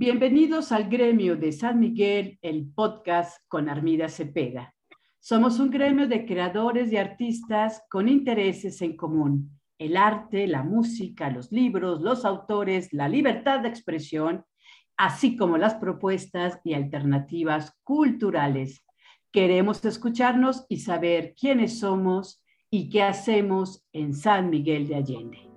Bienvenidos al gremio de San Miguel, el podcast con Armida Cepeda. Somos un gremio de creadores y artistas con intereses en común. El arte, la música, los libros, los autores, la libertad de expresión, así como las propuestas y alternativas culturales. Queremos escucharnos y saber quiénes somos y qué hacemos en San Miguel de Allende.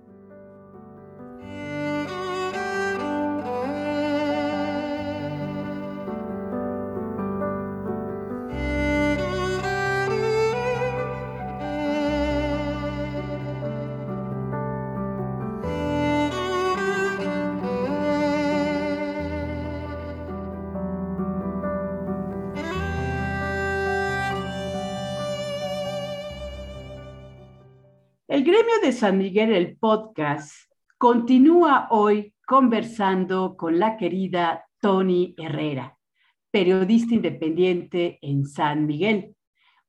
San Miguel, el podcast, continúa hoy conversando con la querida Tony Herrera, periodista independiente en San Miguel.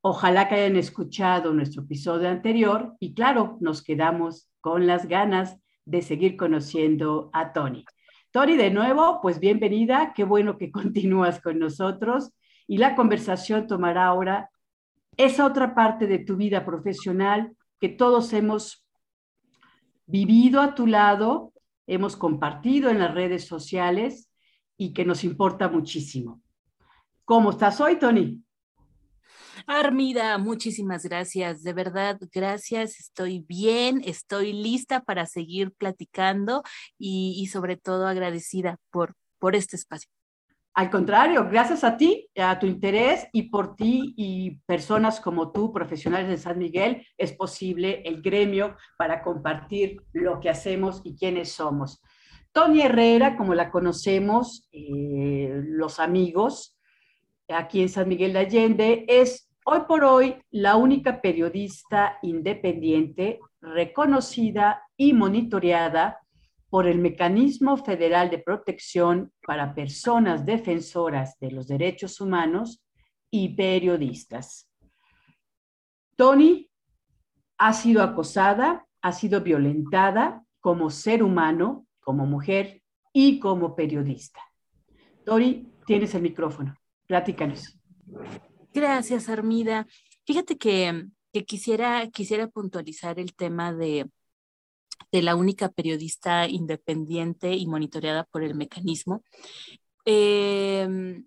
Ojalá que hayan escuchado nuestro episodio anterior y claro, nos quedamos con las ganas de seguir conociendo a Tony. Tony, de nuevo, pues bienvenida, qué bueno que continúas con nosotros y la conversación tomará ahora esa otra parte de tu vida profesional que todos hemos vivido a tu lado, hemos compartido en las redes sociales y que nos importa muchísimo. ¿Cómo estás hoy, Tony? Armida, muchísimas gracias. De verdad, gracias. Estoy bien, estoy lista para seguir platicando y, sobre todo agradecida por, por este espacio. Al contrario, gracias a ti, a tu interés y por ti y personas como tú, profesionales de San Miguel, es posible el gremio para compartir lo que hacemos y quiénes somos. Tony Herrera, como la conocemos, eh, los amigos, aquí en San Miguel de Allende, es hoy por hoy la única periodista independiente reconocida y monitoreada por el Mecanismo Federal de Protección para Personas Defensoras de los Derechos Humanos y Periodistas. Tony ha sido acosada, ha sido violentada como ser humano, como mujer y como periodista. Tony, tienes el micrófono. Platícanos. Gracias, Armida. Fíjate que, que quisiera, quisiera puntualizar el tema de, de la única periodista independiente y monitoreada por el mecanismo. Em,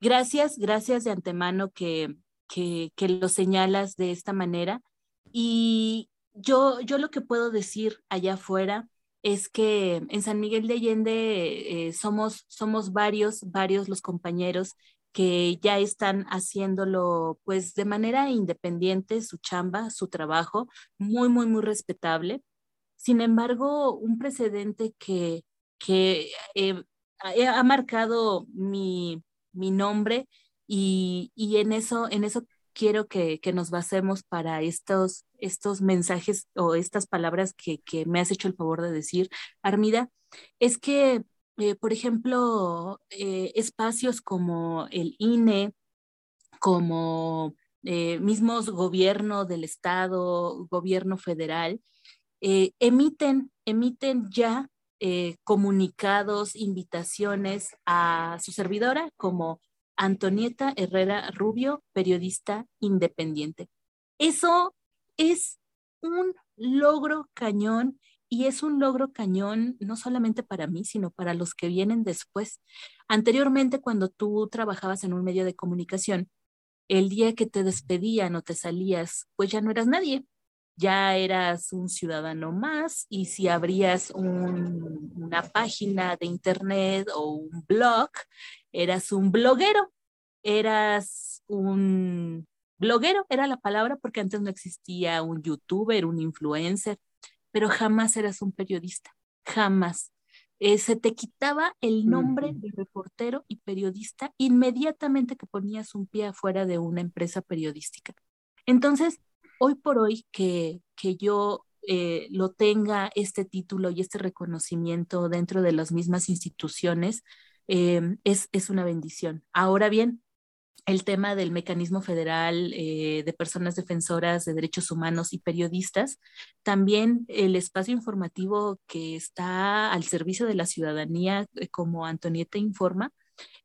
gracias, gracias de antemano que, que, lo señalas de esta manera. Y yo, yo lo que puedo decir allá afuera es que en San Miguel de Allende eh, somos, somos varios, varios los compañeros que ya están haciéndolo pues de manera independiente, su chamba, su trabajo, muy, muy, muy respetable. Sin embargo, un precedente que, que eh, ha marcado mi, mi nombre y, y, en, eso, en eso quiero que, que, nos basemos para estos, estos mensajes o estas palabras que, que me has hecho el favor de decir, Armida, es que, eh, por ejemplo, eh, espacios como el INE, como mismos gobierno del Estado, gobierno federal, eh, emiten, emiten ya eh, comunicados, invitaciones a su servidora como Antonieta Herrera Rubio, periodista independiente. Eso es un logro cañón y es un logro cañón no solamente para mí, sino para los que vienen después. Anteriormente, cuando tú trabajabas en un medio de comunicación, el día que te despedían o te salías, pues ya no eras nadie, ya eras un ciudadano más y si abrías una página de internet o un blog, eras un bloguero, eras un bloguero, era la palabra porque antes no existía un youtuber, un influencer, pero jamás eras un periodista, jamás. Eh, se te quitaba el nombre de reportero y periodista inmediatamente que ponías un pie afuera de una empresa periodística. Entonces, hoy por hoy que, que yo eh, lo tenga este título y este reconocimiento dentro de las mismas instituciones, em, es, es una bendición. Ahora bien, el tema del mecanismo federal eh, de personas defensoras de derechos humanos y periodistas, también el espacio informativo que está al servicio de la ciudadanía, eh, como Antonieta informa,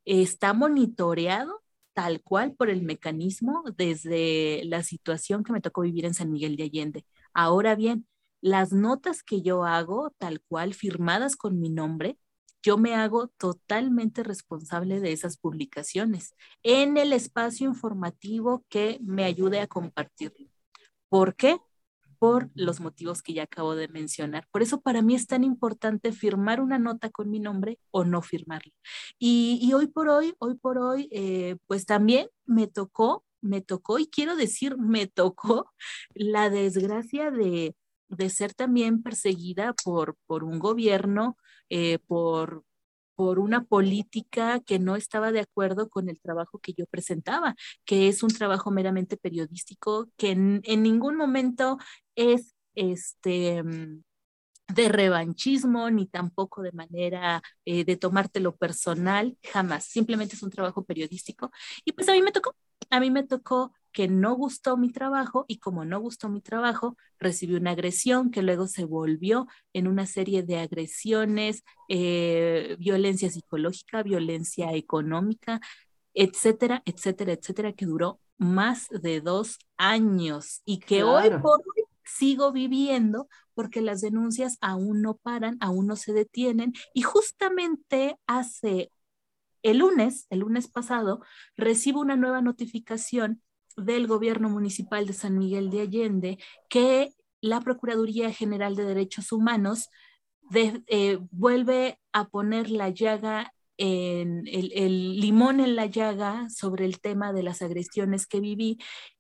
está monitoreado tal cual por el mecanismo desde la situación que me tocó vivir en San Miguel de Allende. Ahora bien, las notas que yo hago, tal cual, firmadas con mi nombre, yo me hago totalmente responsable de esas publicaciones en el espacio informativo que me ayude a compartirlo. ¿Por qué? Por los motivos que ya acabo de mencionar. Por eso para mí es tan importante firmar una nota con mi nombre o no firmarla. Y, hoy por hoy, hoy por hoy, eh, pues también me tocó, me tocó, y quiero decir, me tocó la desgracia de, de ser también perseguida por, por un gobierno eh, por, por una política que no estaba de acuerdo con el trabajo que yo presentaba, que es un trabajo meramente periodístico, que en, ningún momento es este mm, de revanchismo ni tampoco de manera eh, de tomártelo personal, jamás, simplemente es un trabajo periodístico. Y pues a mí me tocó, a mí me tocó que no gustó mi trabajo y como no gustó mi trabajo, recibí una agresión que luego se volvió en una serie de agresiones, eh, violencia psicológica, violencia económica, etcétera, etcétera, etcétera, que duró más de dos años y que hoy por hoy sigo viviendo porque las denuncias aún no paran, aún no se detienen. Y justamente hace el lunes, el lunes pasado, recibo una nueva notificación del gobierno municipal de San Miguel de Allende que la Procuraduría General de Derechos Humanos eh, vuelve a poner la llaga en el, limón en la llaga sobre el tema de las agresiones que viví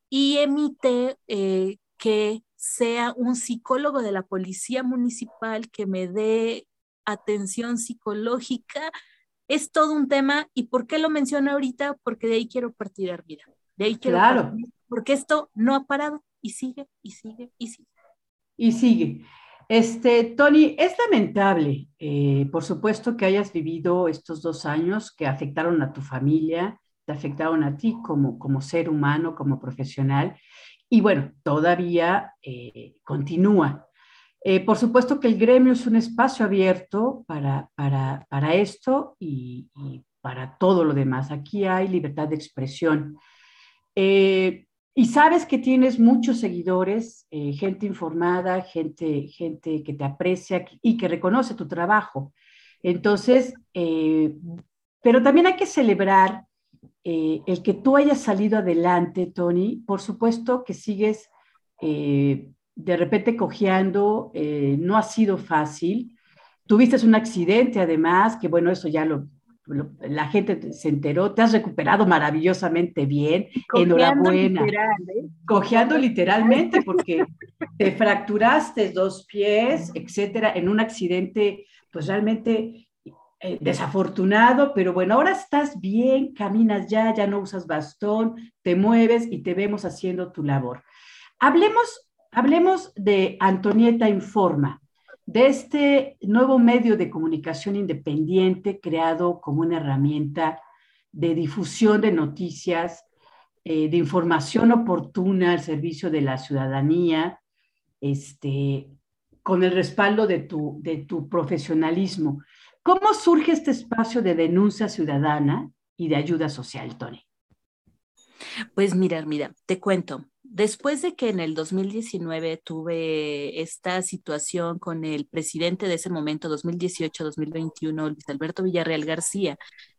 y emite eh, que sea un psicólogo de la policía municipal que me dé atención psicológica. Es todo un tema. ¿Y por qué lo menciono ahorita? Porque de ahí quiero partir, Armida. De ahí claro. porque esto no ha parado y sigue y sigue y sigue. Y sigue. Este, Tony, es lamentable, eh, por supuesto, que hayas vivido estos dos años que afectaron a tu familia, te afectaron a ti como, como ser humano, como profesional, y bueno, todavía eh, continúa. Eh, por supuesto que el gremio es un espacio abierto para, para, para esto y, y, para todo lo demás. Aquí hay libertad de expresión. Eh, y sabes que tienes muchos seguidores, eh, gente informada, gente, gente que te aprecia y que reconoce tu trabajo. Entonces, eh, pero también hay que celebrar el que tú hayas salido adelante, Tony. Por supuesto que sigues de repente cojeando, no ha sido fácil. Tuviste un accidente además, que bueno, eso ya lo, la gente se enteró, te has recuperado maravillosamente bien, enhorabuena. ¿eh? Cojeando literalmente porque te fracturaste dos pies, etcétera, en un accidente pues realmente eh, desafortunado, pero bueno, ahora estás bien, caminas ya, ya no usas bastón, te mueves y te vemos haciendo tu labor. Hablemos, hablemos de Antonieta Informa de este nuevo medio de comunicación independiente creado como una herramienta de difusión de noticias, eh, de información oportuna al servicio de la ciudadanía, este, con el respaldo de tu, de tu profesionalismo. ¿Cómo surge este espacio de denuncia ciudadana y de ayuda social, Tony? Pues mira, mira, te cuento. Después de que en el 2019 tuve esta situación con el presidente de ese momento, 2018-2021, Luis Alberto Villarreal García,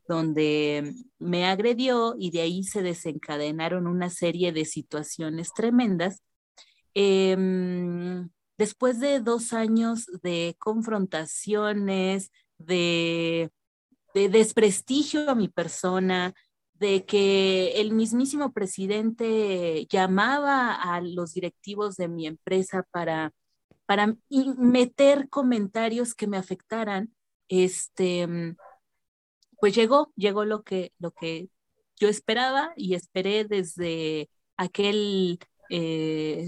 donde me agredió y de ahí se desencadenaron una serie de situaciones tremendas. Em, después de dos años de confrontaciones, de, de desprestigio a mi persona, de que el mismísimo presidente llamaba a los directivos de mi empresa para, para meter comentarios que me afectaran, este, pues llegó, llegó lo que, lo que yo esperaba y esperé desde aquel eh,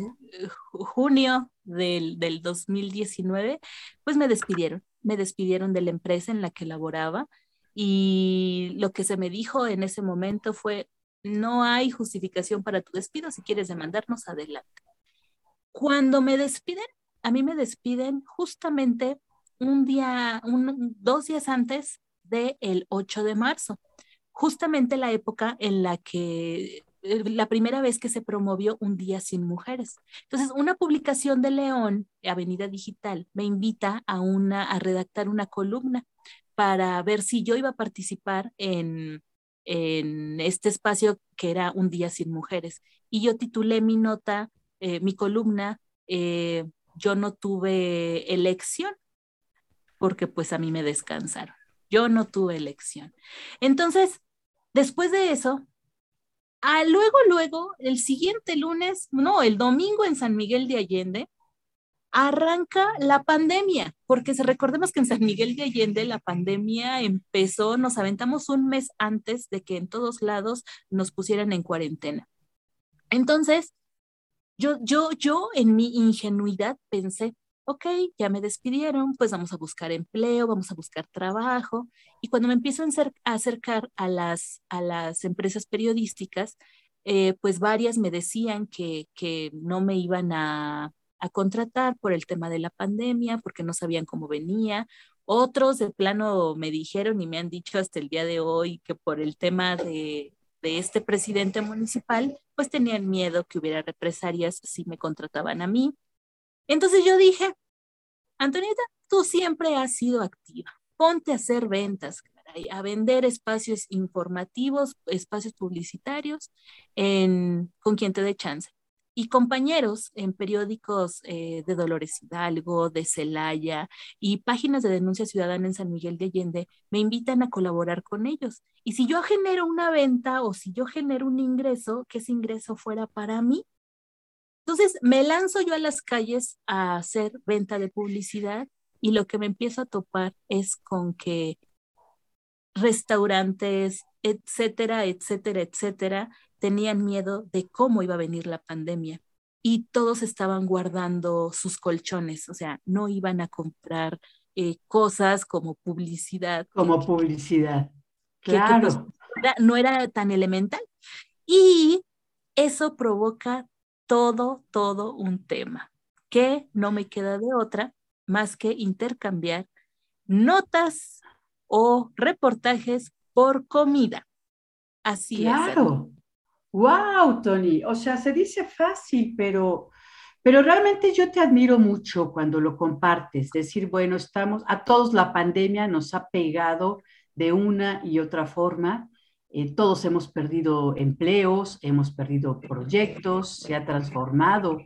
junio del, del 2019, pues me despidieron, me despidieron de la empresa en la que laboraba y lo que se me dijo en ese momento fue, no hay justificación para tu despido. Si quieres demandarnos, adelante. Cuando me despiden, a mí me despiden justamente un día, dos días antes del 8 de marzo, justamente la época en la que eh, la primera vez que se promovió un día sin mujeres. Entonces, una publicación de León, Avenida Digital, me invita a, una, a redactar una columna para ver si yo iba a participar en, en este espacio que era un día sin mujeres. Y yo titulé mi nota, eh, mi columna, eh, yo no tuve elección, porque pues a mí me descansaron. Yo no tuve elección. Entonces, después de eso, a luego, luego, el siguiente lunes, no, el domingo en San Miguel de Allende, arranca la pandemia, porque recordemos que en San Miguel de Allende la pandemia empezó, nos aventamos un mes antes de que en todos lados nos pusieran en cuarentena. Entonces, yo, yo, yo en mi ingenuidad pensé, ok, ya me despidieron, pues vamos a buscar empleo, vamos a buscar trabajo. Y cuando me empiezo a acercar a las, a las empresas periodísticas, eh, pues varias me decían que, que no me iban a, a contratar por el tema de la pandemia, porque no sabían cómo venía. Otros de plano me dijeron y me han dicho hasta el día de hoy que por el tema de, este presidente municipal, pues tenían miedo que hubiera represalias si me contrataban a mí. Entonces yo dije, Antonieta, tú siempre has sido activa. Ponte a hacer ventas, a vender espacios informativos, espacios publicitarios con quien te dé chance y compañeros en periódicos eh, de Dolores Hidalgo, de Celaya y páginas de denuncia ciudadana en San Miguel de Allende me invitan a colaborar con ellos. Y si yo genero una venta o si yo genero un ingreso, que ese ingreso fuera para mí. Entonces me lanzo yo a las calles a hacer venta de publicidad y lo que me empiezo a topar es con que restaurantes, etcétera, etcétera, etcétera, tenían miedo de cómo iba a venir la pandemia y todos estaban guardando sus colchones, o sea, no iban a comprar eh, cosas como publicidad. Como publicidad, claro. no era tan elemental. Y eso provoca todo, todo un tema, que no me queda de otra más que intercambiar notas o reportajes por comida. Así es. Claro. Wow, Tony. O sea, se dice fácil, pero, pero realmente yo te admiro mucho cuando lo compartes. Decir, bueno, estamos, a todos la pandemia nos ha pegado de una y otra forma. Eh, todos hemos perdido empleos, hemos perdido proyectos, se ha transformado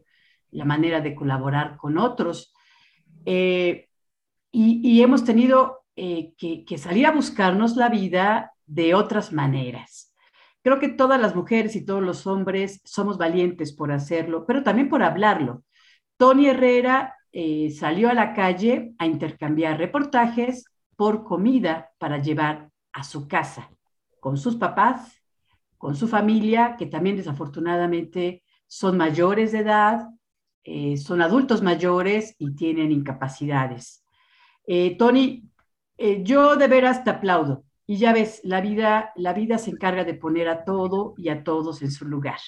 la manera de colaborar con otros. Eh, y, hemos tenido eh, que, que salir a buscarnos la vida de otras maneras. Creo que todas las mujeres y todos los hombres somos valientes por hacerlo, pero también por hablarlo. Tony Herrera eh, salió a la calle a intercambiar reportajes por comida para llevar a su casa, con sus papás, con su familia, que también desafortunadamente son mayores de edad, eh, son adultos mayores y tienen incapacidades. Eh, Tony, yo de veras te aplaudo y ya ves, la vida, la vida se encarga de poner a todo y a todos en su lugar.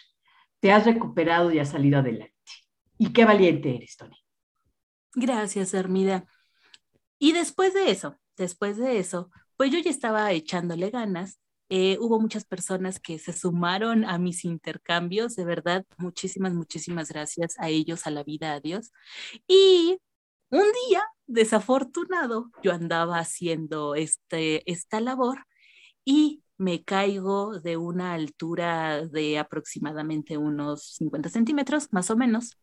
Te has recuperado y has salido adelante. Y qué valiente eres, Tony. Gracias, Hermida. Y después de eso, después de eso, pues yo ya estaba echándole ganas. Eh, hubo muchas personas que se sumaron a mis intercambios, de verdad, muchísimas, muchísimas gracias a ellos, a la vida, a Dios. Y un día, desafortunado, yo andaba haciendo este, esta labor y me caigo de una altura de aproximadamente unos 50 centímetros, más o menos,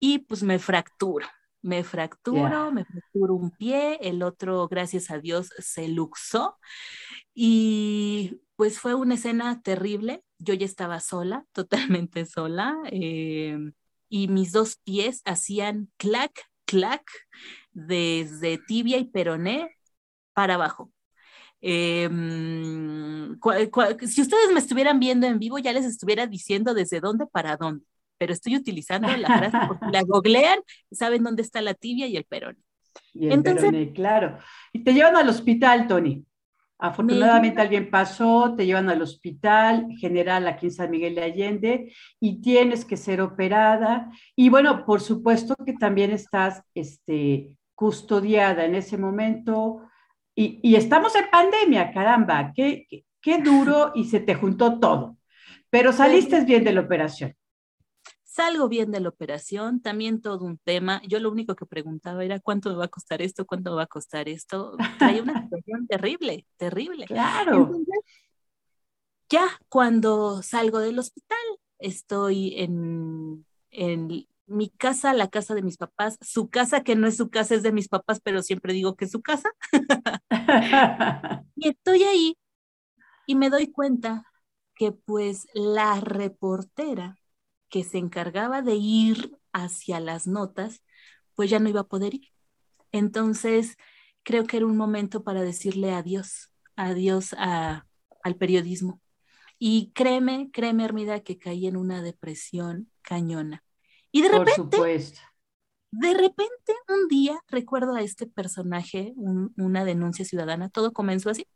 y pues me fracturo. Me fracturo, me fracturo un pie, el otro, gracias a Dios, se luxó. Y pues fue una escena terrible. Yo ya estaba sola, totalmente sola, eh, y mis dos pies hacían clac, clac desde tibia y peroné para abajo. Em, si ustedes me estuvieran viendo en vivo, ya les estuviera diciendo desde dónde para dónde, pero estoy utilizando la frase porque la googlean, saben dónde está la tibia y el peroné. Y el Entonces, peroné, claro. Y te llevan al hospital, Tony. Afortunadamente alguien pasó, te llevan al hospital general aquí en San Miguel de Allende y tienes que ser operada. Y bueno, por supuesto que también estás este, custodiada en ese momento. Y, estamos en pandemia, caramba, qué, qué duro y se te juntó todo. Pero saliste bien de la operación. Salgo bien de la operación, también todo un tema. Yo lo único que preguntaba era cuánto me va a costar esto, cuánto me va a costar esto. Hay una situación terrible, terrible. Claro. ya cuando salgo del hospital, estoy en, en mi casa, la casa de mis papás, su casa que no es su casa, es de mis papás, pero siempre digo que es su casa. y estoy ahí y me doy cuenta que pues la reportera que se encargaba de ir hacia las notas, pues ya no iba a poder ir. Entonces, creo que era un momento para decirle adiós, adiós al periodismo. Y créeme, créeme, Hermida, que caí en una depresión cañona. Y de repente, de repente, un día, recuerdo a este personaje, una denuncia ciudadana, todo comenzó así.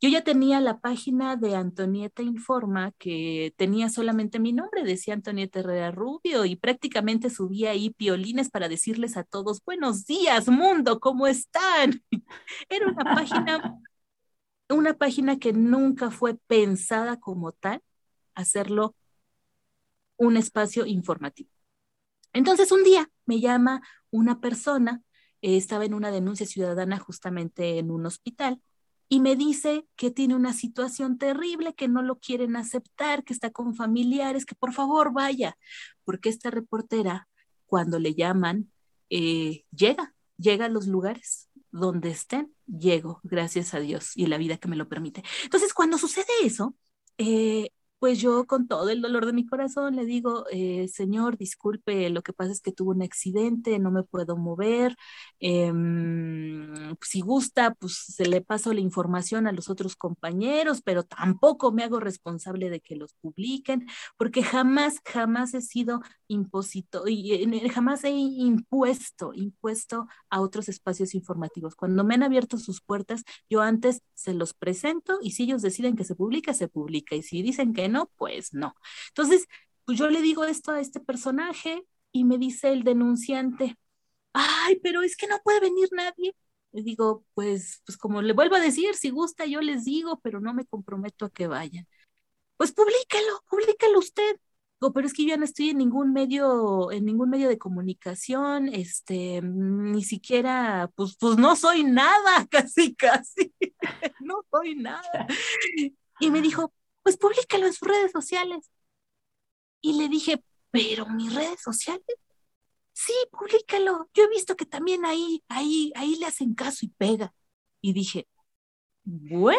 Yo ya tenía la página de Antonieta Informa que tenía solamente mi nombre, decía Antonieta Herrera Rubio, y prácticamente subía ahí piolines para decirles a todos, buenos días, mundo, ¿cómo están? Era una página, una página que nunca fue pensada como tal, hacerlo un espacio informativo. Entonces un día me llama una persona, eh, estaba en una denuncia ciudadana justamente en un hospital, y me dice que tiene una situación terrible, que no lo quieren aceptar, que está con familiares, que por favor vaya, porque esta reportera, cuando le llaman, eh, llega, llega a los lugares donde estén, llego, gracias a Dios y la vida que me lo permite. Entonces, cuando sucede eso, eh, pues yo con todo el dolor de mi corazón le digo, eh, señor, disculpe, lo que pasa es que tuve un accidente, no me puedo mover, em, si gusta, pues se le paso la información a los otros compañeros, pero tampoco me hago responsable de que los publiquen, porque jamás, jamás he sido imposito, y jamás he impuesto, impuesto a otros espacios informativos. Cuando me han abierto sus puertas, yo antes se los presento y si ellos deciden que se publica, se publica, y si dicen que no, pues no. Entonces, pues yo le digo esto a este personaje y me dice el denunciante, ay, pero es que no puede venir nadie. Le digo, pues, pues como le vuelvo a decir, si gusta yo les digo, pero no me comprometo a que vayan. Pues públicalo, públicalo usted. Digo, pero es que yo no estoy en ningún medio, en ningún medio de comunicación, este, ni siquiera, pues, pues no soy nada, casi, casi, no soy nada. Y me dijo, pues públicalo en sus redes sociales. Y le dije, pero mis redes sociales, sí, públicalo. Yo he visto que también ahí, ahí, ahí le hacen caso y pega. Y dije, bueno.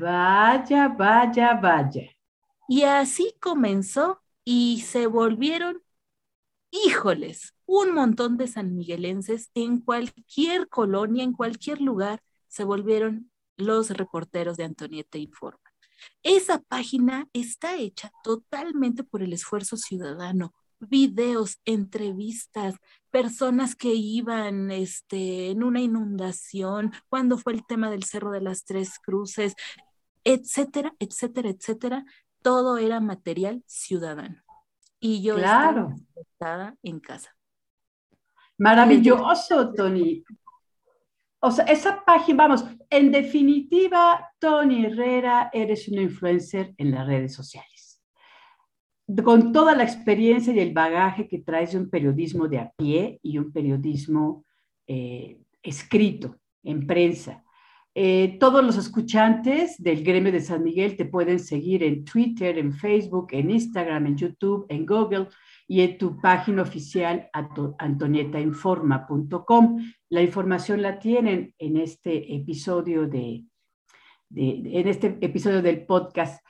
Vaya, vaya, vaya. Y así comenzó y se volvieron, híjoles, un montón de sanmiguelenses en cualquier colonia, en cualquier lugar, se volvieron los reporteros de Antonieta Informa. Esa página está hecha totalmente por el esfuerzo ciudadano, videos, entrevistas, personas que iban este, en una inundación, cuando fue el tema del Cerro de las Tres Cruces, etcétera, etcétera, etcétera. Todo era material ciudadano. Y yo estaba en casa. Maravilloso, Tony. O sea, esa página, vamos, en definitiva, Tony Herrera, eres una influencer en las redes sociales. Con toda la experiencia y el bagaje que traes de un periodismo de a pie y un periodismo eh, escrito en prensa. Eh, todos los escuchantes del gremio de San Miguel te pueden seguir en Twitter, en Facebook, en Instagram, en YouTube, en Google y en tu página oficial antonietainforma.com. La información la tienen en este episodio de, en este episodio del podcast.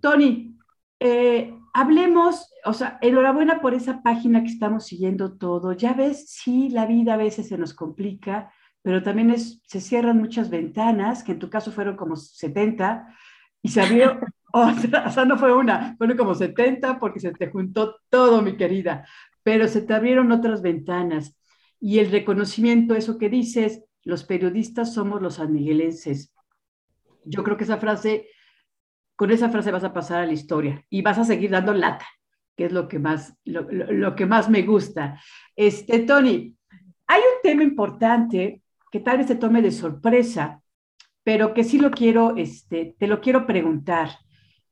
Tony, eh, hablemos, o sea, enhorabuena por esa página que estamos siguiendo todo. Ya ves, sí, la vida a veces se nos complica, pero también es, se cierran muchas ventanas, que en tu caso fueron como 70, y se abrió otra, o sea, no fue una, fueron como 70 porque se te juntó todo, mi querida, pero se te abrieron otras ventanas. Y el reconocimiento, eso que dices, los periodistas somos los sanmiguelenses. yo creo que esa frase, con esa frase vas a pasar a la historia y vas a seguir dando lata, que es lo que más, lo, que más me gusta. Este, Tony, hay un tema importante que tal vez te tome de sorpresa, pero que sí lo quiero, este, te lo quiero preguntar.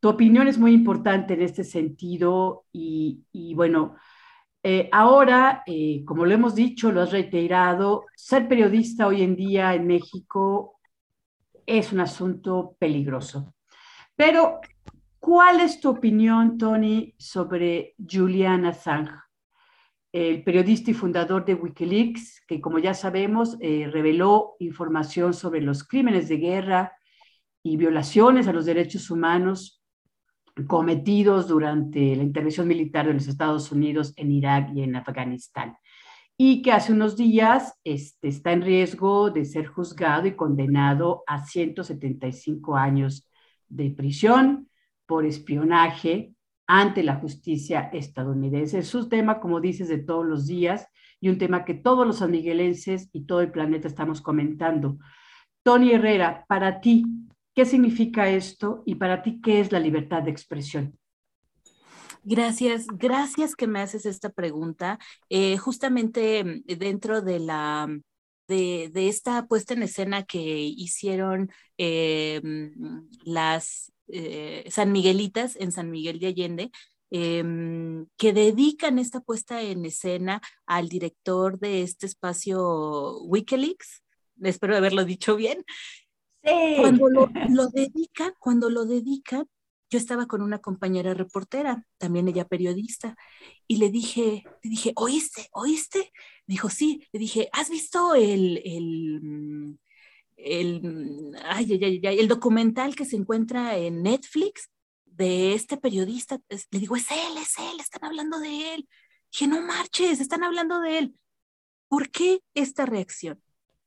Tu opinión es muy importante en este sentido y, bueno, eh, ahora, eh, como lo hemos dicho, lo has reiterado, ser periodista hoy en día en México es un asunto peligroso. Pero, ¿cuál es tu opinión, Tony, sobre Julian Assange, el periodista y fundador de Wikileaks, que como ya sabemos, eh, reveló información sobre los crímenes de guerra y violaciones a los derechos humanos cometidos durante la intervención militar de los Estados Unidos en Irak y en Afganistán y que hace unos días este, está en riesgo de ser juzgado y condenado a 175 años de prisión por espionaje ante la justicia estadounidense. Es un tema, como dices, de todos los días y un tema que todos los sanmiguelenses y todo el planeta estamos comentando. Tony Herrera, para ti, ¿Qué significa esto y para ti qué es la libertad de expresión? Gracias, gracias que me haces esta pregunta. Eh, justamente mm, dentro de la de, esta puesta en escena que hicieron eh, mm, las eh, San Miguelitas en San Miguel de Allende, mm, que dedican esta puesta en escena al director de este espacio Wikileaks, espero haberlo dicho bien, cuando lo, lo dedican, cuando lo dedican, yo estaba con una compañera reportera, también ella periodista, y le dije, le dije, ¿oíste? ¿Oíste? dijo, sí. Le dije, ¿has visto el, el, el, ay, ay, ay, el documental que se encuentra en Netflix de este periodista? Le digo, es él, es él, están hablando de él. Dije, no marches, están hablando de él. ¿Por qué esta reacción?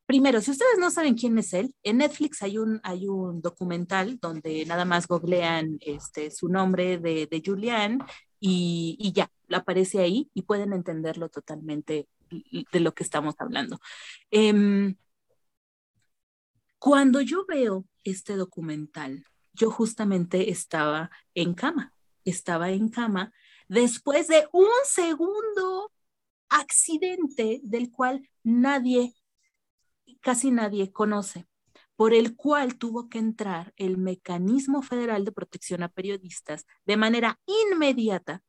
Primero, si ustedes no saben quién es él, en Netflix hay un, hay un documental donde nada más googlean este, su nombre de, de Julian y, y, ya, aparece ahí y pueden entenderlo totalmente de lo que estamos hablando. Em, cuando yo veo este documental, yo justamente estaba en cama, estaba en cama después de un segundo accidente del cual nadie casi nadie conoce, por el cual tuvo que entrar el Mecanismo Federal de Protección a Periodistas de manera inmediata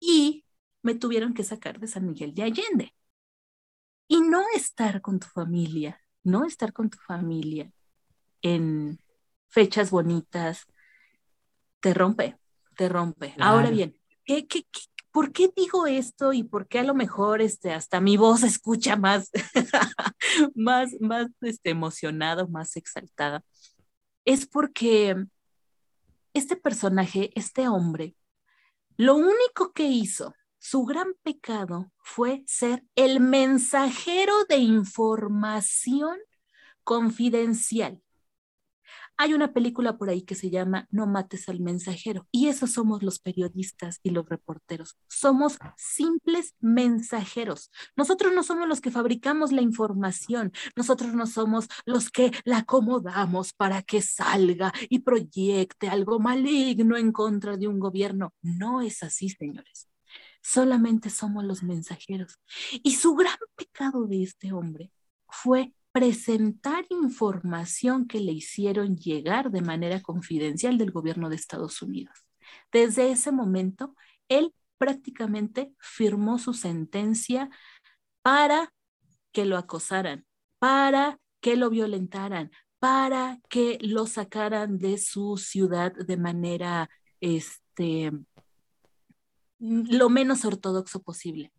y me tuvieron que sacar de San Miguel de Allende. Y no estar con tu familia, no estar con tu familia en fechas bonitas, te rompe, te rompe. Ahora bien, ¿qué, qué, qué, ¿por qué digo esto y por qué a lo mejor este, hasta mi voz se escucha más, más, más este, emocionada, más exaltada? Es porque este personaje, este hombre, lo único que hizo, su gran pecado fue ser el mensajero de información confidencial hay una película por ahí que se llama No mates al mensajero y esos somos los periodistas y los reporteros. Somos simples mensajeros. Nosotros no somos los que fabricamos la información, nosotros no somos los que la acomodamos para que salga y proyecte algo maligno en contra de un gobierno. No es así, señores. Solamente somos los mensajeros. Y su gran pecado de este hombre fue presentar información que le hicieron llegar de manera confidencial del gobierno de Estados Unidos. Desde ese momento, él prácticamente firmó su sentencia para que lo acosaran, para que lo violentaran, para que lo sacaran de su ciudad de manera este, lo menos ortodoxo posible.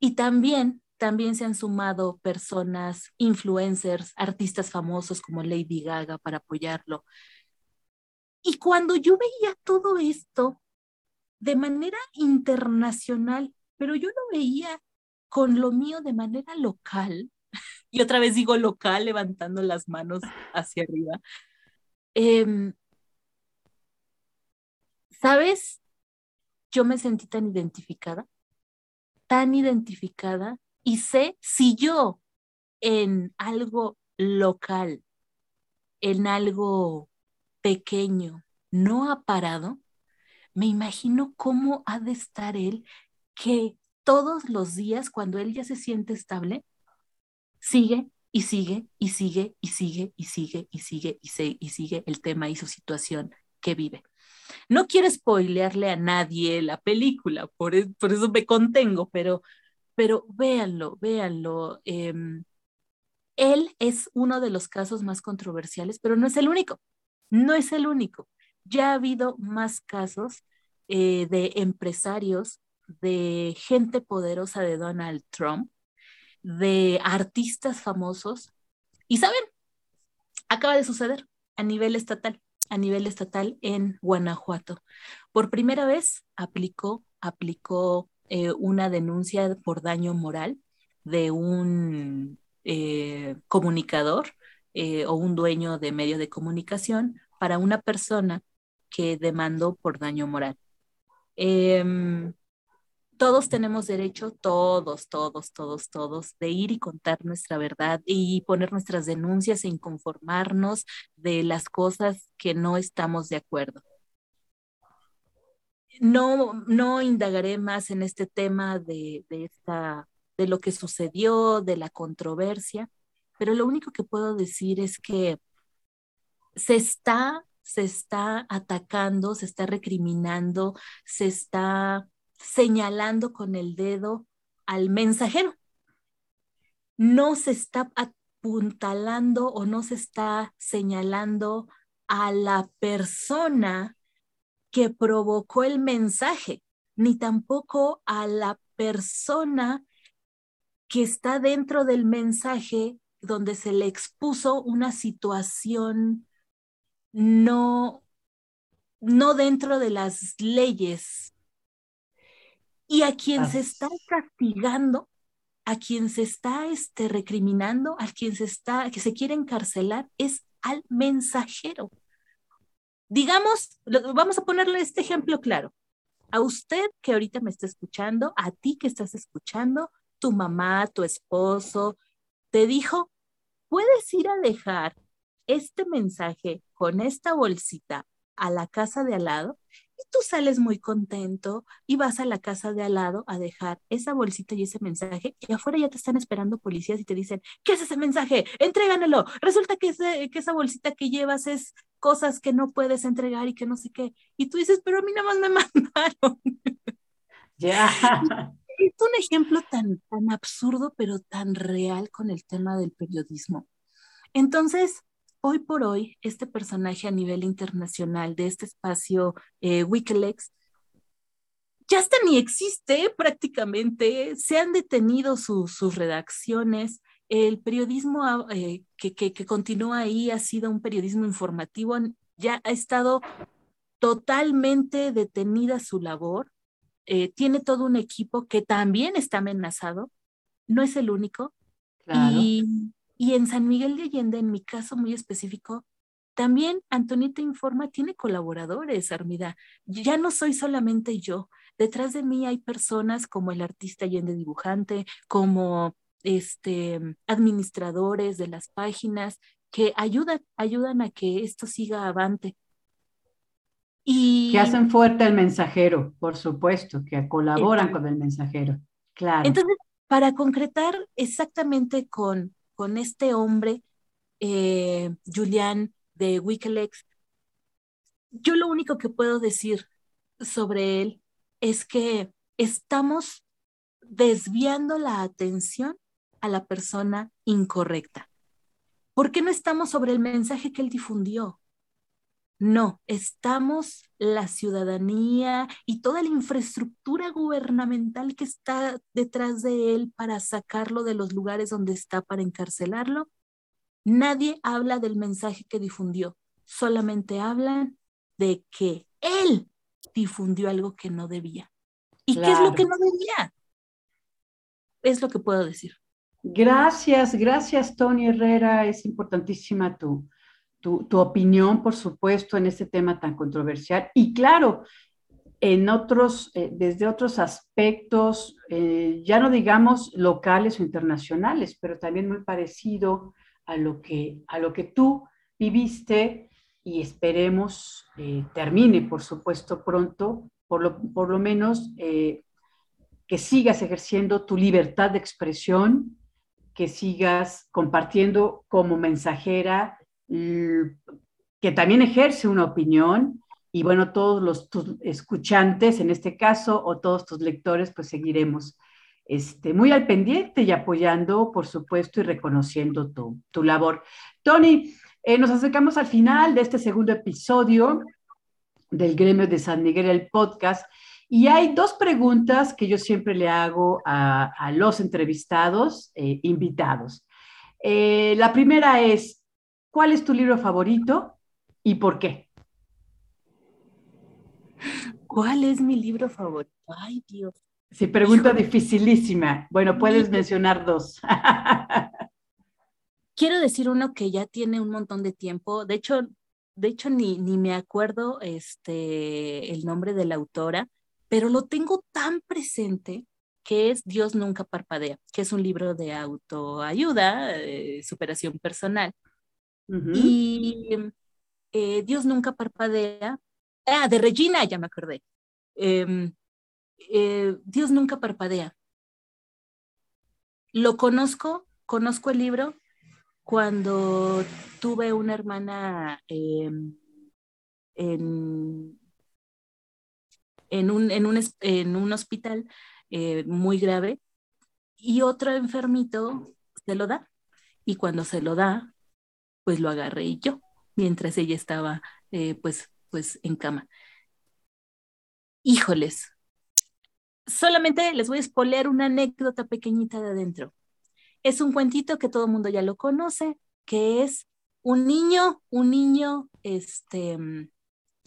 Y también también se han sumado personas, influencers, artistas famosos como Lady Gaga para apoyarlo. Y cuando yo veía todo esto de manera internacional, pero yo lo veía con lo mío de manera local, y otra vez digo local, levantando las manos hacia arriba, em, ¿sabes? Yo me sentí tan identificada, tan identificada y sé si yo en algo local en algo pequeño no ha parado, me imagino cómo ha de estar él que todos los días, cuando él ya se siente estable, sigue y sigue y sigue y sigue y sigue y sigue y sigue y sigue el tema y su situación que vive. No quiero spoilearle a nadie la película, por, e, por eso me contengo, pero, pero véanlo, véanlo. Em, él es uno de los casos más controversiales, pero no es el único, no es el único. Ya ha habido más casos eh, de empresarios, de gente poderosa de Donald Trump, de artistas famosos. Y saben, acaba de suceder a nivel estatal, a nivel estatal en Guanajuato. Por primera vez aplicó, aplicó eh, una denuncia por daño moral de un eh, comunicador o un dueño de medio de comunicación para una persona que demandó por daño moral. Em, todos tenemos derecho, todos, todos, todos, todos, de ir y contar nuestra verdad y poner nuestras denuncias e inconformarnos de las cosas que no estamos de acuerdo. No, no indagaré más en este tema de, de, esta, de lo que sucedió, de la controversia, pero lo único que puedo decir es que se está se está atacando, se está recriminando, se está señalando con el dedo al mensajero. No se está apuntalando o no se está señalando a la persona que provocó el mensaje, ni tampoco a la persona que está dentro del mensaje donde se le expuso una situación no, no dentro de las leyes. Y a quien se está castigando, a quien se está este, recriminando, a quien se está, que se quiere encarcelar, es al mensajero. Digamos, vamos a ponerle este ejemplo claro. A usted que ahorita me está escuchando, a ti que estás escuchando, tu mamá, tu esposo, te dijo, puedes ir a dejar este mensaje con esta bolsita a la casa de al lado y tú sales muy contento y vas a la casa de al lado a dejar esa bolsita y ese mensaje y afuera ya te están esperando policías y te dicen, ¿qué es ese mensaje? Entréganelo. Resulta que, que esa bolsita que llevas es cosas que no puedes entregar y que no sé qué. Y tú dices, pero a mí nada más me mandaron. Ya. Es un ejemplo tan, tan absurdo, pero tan real con el tema del periodismo. Entonces, hoy por hoy, este personaje a nivel internacional de este espacio eh, Wikileaks ya hasta ni existe prácticamente, se han detenido sus redacciones, el periodismo eh, que, que, continúa ahí ha sido un periodismo informativo, ya ha estado totalmente detenida su labor, eh, tiene todo un equipo que también está amenazado, no es el único, y y en San Miguel de Allende, en mi caso muy específico, también Antonieta Informa tiene colaboradores, Armida. Ya no soy solamente yo. Detrás de mí hay personas como el artista Allende dibujante, como este, administradores de las páginas que ayudan, ayudan a que esto siga avante. Y que hacen fuerte el mensajero, por supuesto, que colaboran con el mensajero. Claro. Entonces, para concretar exactamente con con este hombre, eh, Julián de Wikileaks, yo lo único que puedo decir sobre él es que estamos desviando la atención a la persona incorrecta. ¿Por qué no estamos sobre el mensaje que él difundió? No, estamos la ciudadanía y toda la infraestructura gubernamental que está detrás de él para sacarlo de los lugares donde está para encarcelarlo. Nadie habla del mensaje que difundió, solamente hablan de que él difundió algo que no debía. ¿Y qué es lo que no debía? Es lo que puedo decir. Gracias, gracias Tony Herrera, es importantísima tu, tu, opinión, por supuesto, en este tema tan controversial. Y claro, en otros, eh, desde otros aspectos, eh, ya no digamos locales o internacionales, pero también muy parecido a lo que, a lo que tú viviste y esperemos eh, termine, por supuesto, pronto, por lo, por lo menos que sigas ejerciendo tu libertad de expresión, que sigas compartiendo como mensajera, que también ejerce una opinión y bueno, todos los escuchantes en este caso o todos tus lectores, pues seguiremos este, muy al pendiente y apoyando, por supuesto, y reconociendo tu, tu labor. Tony, eh, nos acercamos al final de este segundo episodio del Gremio de San Miguel, el podcast, y hay dos preguntas que yo siempre le hago a, a los entrevistados, eh, invitados. Eh, la primera es, ¿cuál es tu libro favorito y por qué? ¿Cuál es mi libro favorito? Ay, Dios. Sí, pregunta dificilísima. Bueno, puedes mencionar dos. Quiero decir uno que ya tiene un montón de tiempo. De hecho, de hecho ni, ni me acuerdo este, el nombre de la autora, pero lo tengo tan presente que es Dios nunca parpadea, que es un libro de autoayuda, eh, superación personal. Y eh, Dios nunca parpadea Ah, de Regina, ya me acordé. Em, eh, Dios nunca parpadea. Lo conozco, conozco el libro cuando tuve una hermana em, en, en, un, en, un, en un hospital eh, muy grave y otro enfermito se lo da. Y cuando se lo da, pues lo agarré yo, mientras ella estaba eh, pues pues en cama. Híjoles, solamente les voy a spoiler una anécdota pequeñita de adentro. Es un cuentito que todo el mundo ya lo conoce, que es un niño, un niño, este,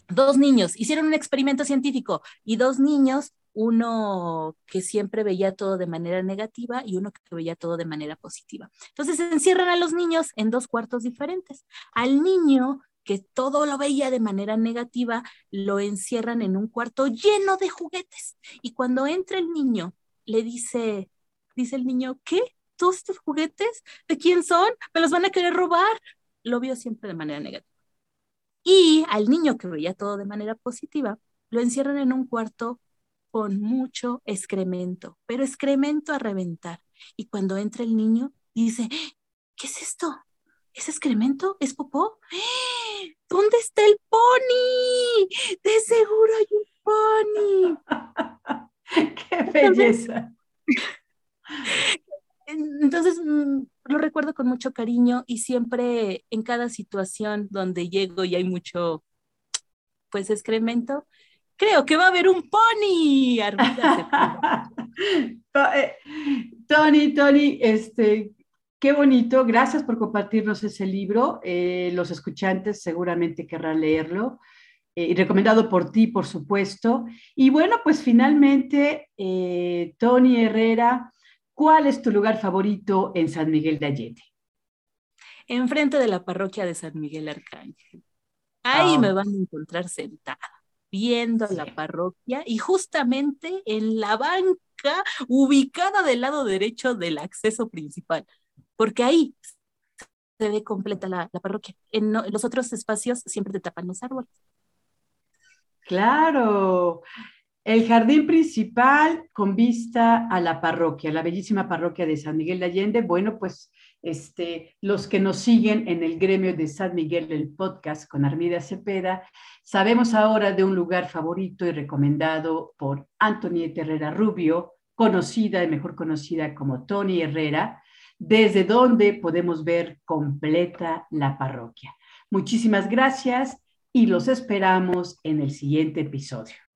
dos niños hicieron un experimento científico y dos niños, uno que siempre veía todo de manera negativa y uno que veía todo de manera positiva. Entonces encierran a los niños en dos cuartos diferentes. Al niño que todo lo veía de manera negativa, lo encierran en un cuarto lleno de juguetes. Y cuando entra el niño, le dice, dice el niño, ¿qué? ¿Todos estos juguetes? ¿De quién son? ¿Me los van a querer robar? Lo vio siempre de manera negativa. Y al niño que veía todo de manera positiva, lo encierran en un cuarto con mucho excremento, pero excremento a reventar. Y cuando entra el niño, dice, ¿qué es esto? ¿Es excremento? ¿Es popó? ¿Dónde está el pony? De seguro hay un pony. ¡Qué belleza! Entonces, mm, lo recuerdo con mucho cariño y siempre en cada situación donde llego y hay mucho, pues, excremento, creo que va a haber un pony. Eh, Tony, Tony, este, Qué bonito, gracias por compartirnos ese libro. Eh, los escuchantes seguramente querrán leerlo. Eh, y recomendado por ti, por supuesto. Y bueno, pues finalmente, eh, Tony Herrera, ¿cuál es tu lugar favorito en San Miguel de Allende? Enfrente de la parroquia de San Miguel Arcángel. Ahí ah. me van a encontrar sentada, viendo la parroquia y justamente en la banca ubicada del lado derecho del acceso principal porque ahí se ve completa la, parroquia. En, los otros espacios siempre te tapan los árboles. Claro. El jardín principal con vista a la parroquia, la bellísima parroquia de San Miguel de Allende. Bueno, pues este, los que nos siguen en el gremio de San Miguel del podcast con Armida Cepeda, sabemos ahora de un lugar favorito y recomendado por Antonieta Herrera Rubio, conocida y mejor conocida como Tony Herrera, desde donde podemos ver completa la parroquia. Muchísimas gracias y los esperamos en el siguiente episodio.